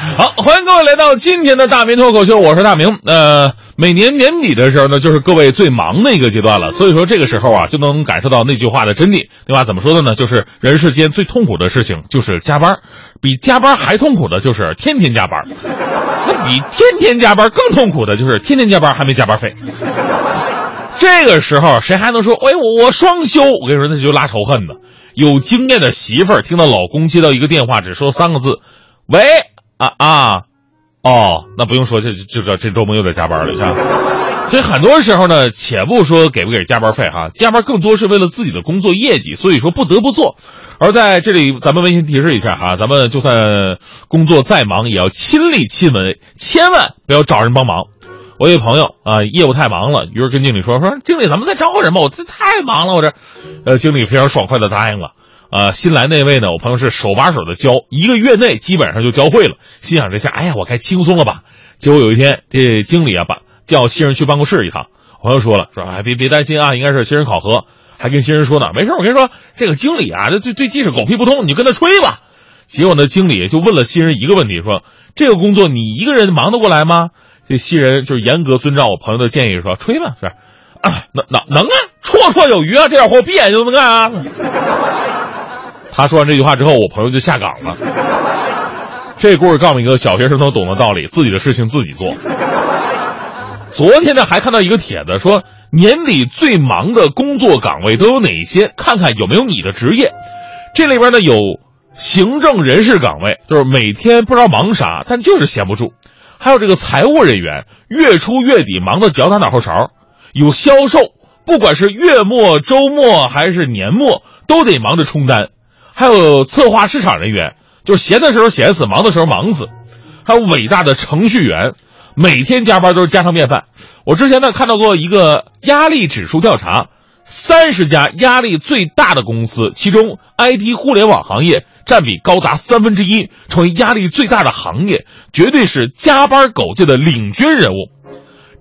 好，欢迎各位来到今天的大明脱口秀，我是大明。呃，每年年底的时候呢，就是各位最忙的一个阶段了，所以说这个时候啊，就能感受到那句话的真谛。对吧？怎么说的呢？就是人世间最痛苦的事情就是加班，比加班还痛苦的就是天天加班，那比天天加班更痛苦的就是天天加班还没加班费。这个时候谁还能说，哎，我我双休？我跟你说，那就拉仇恨的。有经验的媳妇儿听到老公接到一个电话，只说三个字：“喂。”啊啊，哦，那不用说，这就知道这周末又得加班了，是吧？所以很多时候呢，且不说给不给加班费哈，加班更多是为了自己的工作业绩，所以说不得不做。而在这里，咱们温馨提示一下哈，咱们就算工作再忙，也要亲力亲为，千万不要找人帮忙。我一朋友啊，业务太忙了，于是跟经理说说，经理咱们再招个人吧，我这太忙了，我这，呃，经理非常爽快的答应了。呃，新来那位呢？我朋友是手把手的教，一个月内基本上就教会了。心想这下，哎呀，我该轻松了吧？结果有一天，这经理啊，把叫新人去办公室一趟。朋友说了，说哎，别别担心啊，应该是新人考核，还跟新人说呢，没事，我跟你说，这个经理啊，这对对技术狗屁不通，你就跟他吹吧。结果呢，经理就问了新人一个问题，说这个工作你一个人忙得过来吗？这新人就是严格遵照我朋友的建议，说吹吧，是啊，能能能啊，绰绰有余啊，这点活闭眼就能干啊。他说完这句话之后，我朋友就下岗了。这故事告诉一个小学生都懂的道理：自己的事情自己做。昨天呢，还看到一个帖子，说年底最忙的工作岗位都有哪些？看看有没有你的职业。这里边呢有行政人事岗位，就是每天不知道忙啥，但就是闲不住；还有这个财务人员，月初月底忙得脚打脑后勺；有销售，不管是月末、周末还是年末，都得忙着冲单。还有策划市场人员，就是闲的时候闲死，忙的时候忙死；还有伟大的程序员，每天加班都是家常便饭。我之前呢看到过一个压力指数调查，三十家压力最大的公司，其中 IT 互联网行业占比高达三分之一，成为压力最大的行业，绝对是加班狗界的领军人物。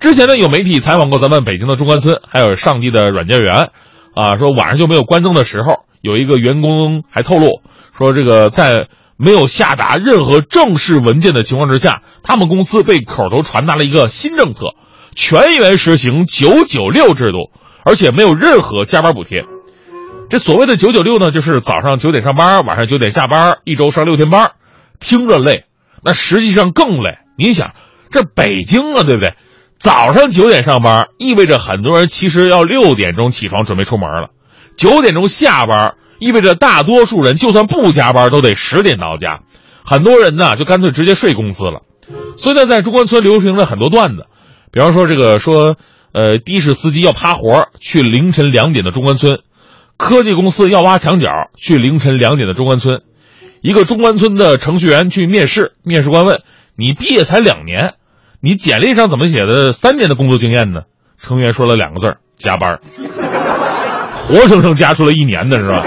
之前呢有媒体采访过咱们北京的中关村，还有上帝的软件园，啊，说晚上就没有关灯的时候。有一个员工还透露说，这个在没有下达任何正式文件的情况之下，他们公司被口头传达了一个新政策，全员实行九九六制度，而且没有任何加班补贴。这所谓的九九六呢，就是早上九点上班，晚上九点下班，一周上六天班。听着累，那实际上更累。你想，这北京啊，对不对？早上九点上班，意味着很多人其实要六点钟起床准备出门了。九点钟下班，意味着大多数人就算不加班，都得十点到家。很多人呢，就干脆直接睡公司了。所以呢，在中关村流行了很多段子，比方说这个说，呃，的士司机要趴活去凌晨两点的中关村；科技公司要挖墙角去凌晨两点的中关村；一个中关村的程序员去面试，面试官问：“你毕业才两年，你简历上怎么写的三年的工作经验呢？”程序员说了两个字加班。”活生生加出了一年的是吧？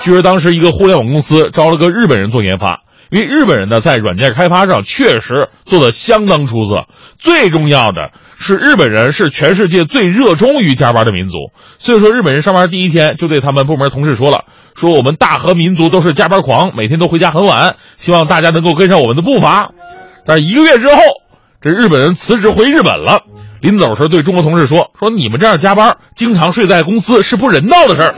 据说当时一个互联网公司招了个日本人做研发，因为日本人呢在软件开发上确实做的相当出色。最重要的是，日本人是全世界最热衷于加班的民族。所以说，日本人上班第一天就对他们部门同事说了：“说我们大和民族都是加班狂，每天都回家很晚，希望大家能够跟上我们的步伐。”但一个月之后，这日本人辞职回日本了。临走时对中国同事说：“说你们这样加班，经常睡在公司是不人道的事儿。”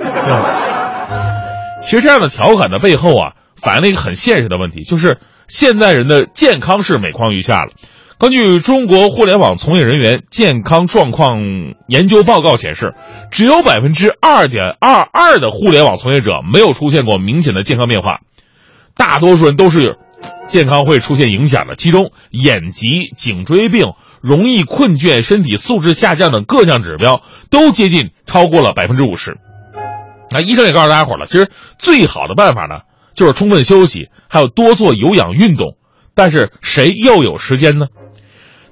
其实这样的调侃的背后啊，反映了一个很现实的问题，就是现在人的健康是每况愈下了。根据中国互联网从业人员健康状况研究报告显示，只有百分之二点二二的互联网从业者没有出现过明显的健康变化，大多数人都是健康会出现影响的，其中眼疾、颈椎病。容易困倦、身体素质下降等各项指标都接近超过了百分之五十。那医生也告诉大家伙了，其实最好的办法呢，就是充分休息，还有多做有氧运动。但是谁又有时间呢？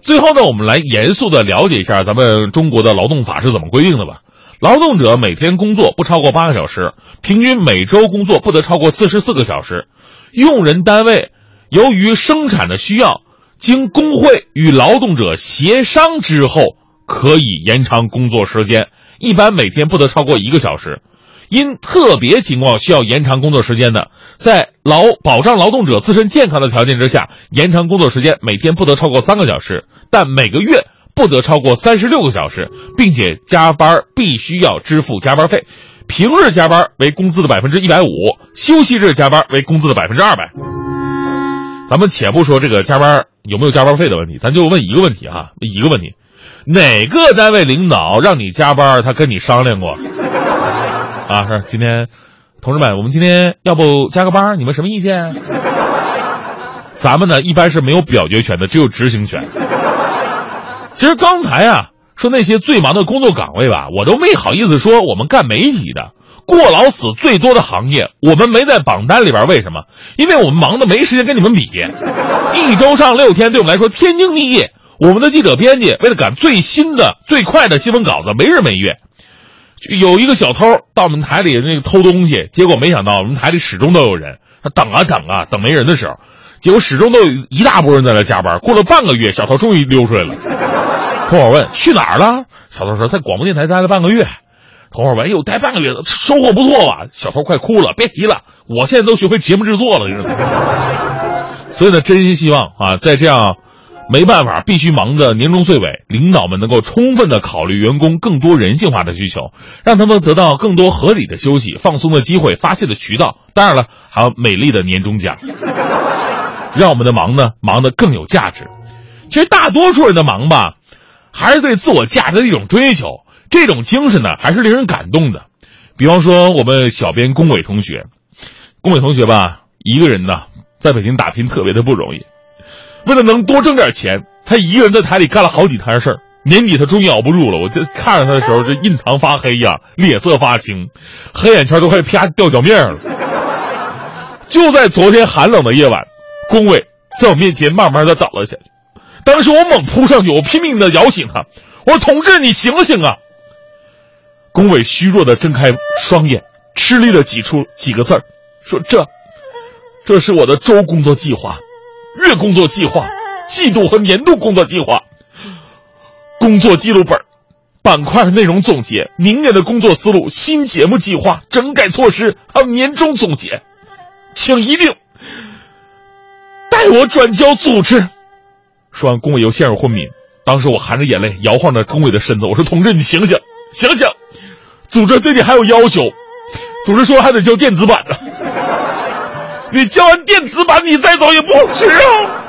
最后呢，我们来严肃的了解一下咱们中国的劳动法是怎么规定的吧。劳动者每天工作不超过八个小时，平均每周工作不得超过四十四个小时。用人单位由于生产的需要。经工会与劳动者协商之后，可以延长工作时间，一般每天不得超过一个小时。因特别情况需要延长工作时间的，在劳保障劳动者自身健康的条件之下，延长工作时间每天不得超过三个小时，但每个月不得超过三十六个小时，并且加班必须要支付加班费。平日加班为工资的百分之一百五，休息日加班为工资的百分之二百。咱们且不说这个加班有没有加班费的问题，咱就问一个问题哈，一个问题，哪个单位领导让你加班，他跟你商量过？啊，是今天，同志们，我们今天要不加个班，你们什么意见？咱们呢一般是没有表决权的，只有执行权。其实刚才啊。说那些最忙的工作岗位吧，我都没好意思说。我们干媒体的，过劳死最多的行业，我们没在榜单里边。为什么？因为我们忙的没时间跟你们比。一周上六天，对我们来说天经地义。我们的记者编辑为了赶最新的、最快的新闻稿子，没日没夜。有一个小偷到我们台里那个偷东西，结果没想到我们台里始终都有人。他等啊等啊，等没人的时候，结果始终都有一大波人在那加班。过了半个月，小偷终于溜出来了。同伙问去哪儿了？小偷说在广播电台待了半个月。同伙问：“哎呦，待半个月收获不错吧？”小偷快哭了，别提了，我现在都学会节目制作了。所以呢，真心希望啊，在这样没办法必须忙的年终岁尾，领导们能够充分的考虑员工更多人性化的需求，让他们得到更多合理的休息、放松的机会、发泄的渠道。当然了，还有美丽的年终奖，让我们的忙呢忙得更有价值。其实大多数人的忙吧。还是对自我价值的一种追求，这种精神呢，还是令人感动的。比方说，我们小编龚伟同学，龚伟同学吧，一个人呢，在北京打拼特别的不容易。为了能多挣点钱，他一个人在台里干了好几摊事儿。年底他终于熬不住了，我这看着他的时候，这印堂发黑呀，脸色发青，黑眼圈都快啪掉脚面上了。就在昨天寒冷的夜晚，龚伟在我面前慢慢的倒了下去。当时我猛扑上去，我拼命的摇醒他，我说：“同志，你醒醒啊！”龚伟虚弱的睁开双眼，吃力的挤出几个字儿，说：“这，这是我的周工作计划、月工作计划、季度和年度工作计划、工作记录本、板块内容总结、明年的工作思路、新节目计划、整改措施，还有年终总结，请一定代我转交组织。”说完，龚伟又陷入昏迷。当时我含着眼泪摇晃着龚伟的身子，我说：“同志，你醒醒，醒醒！组织对你还有要求，组织说还得交电子版呢。你交完电子版，你再走也不迟啊。”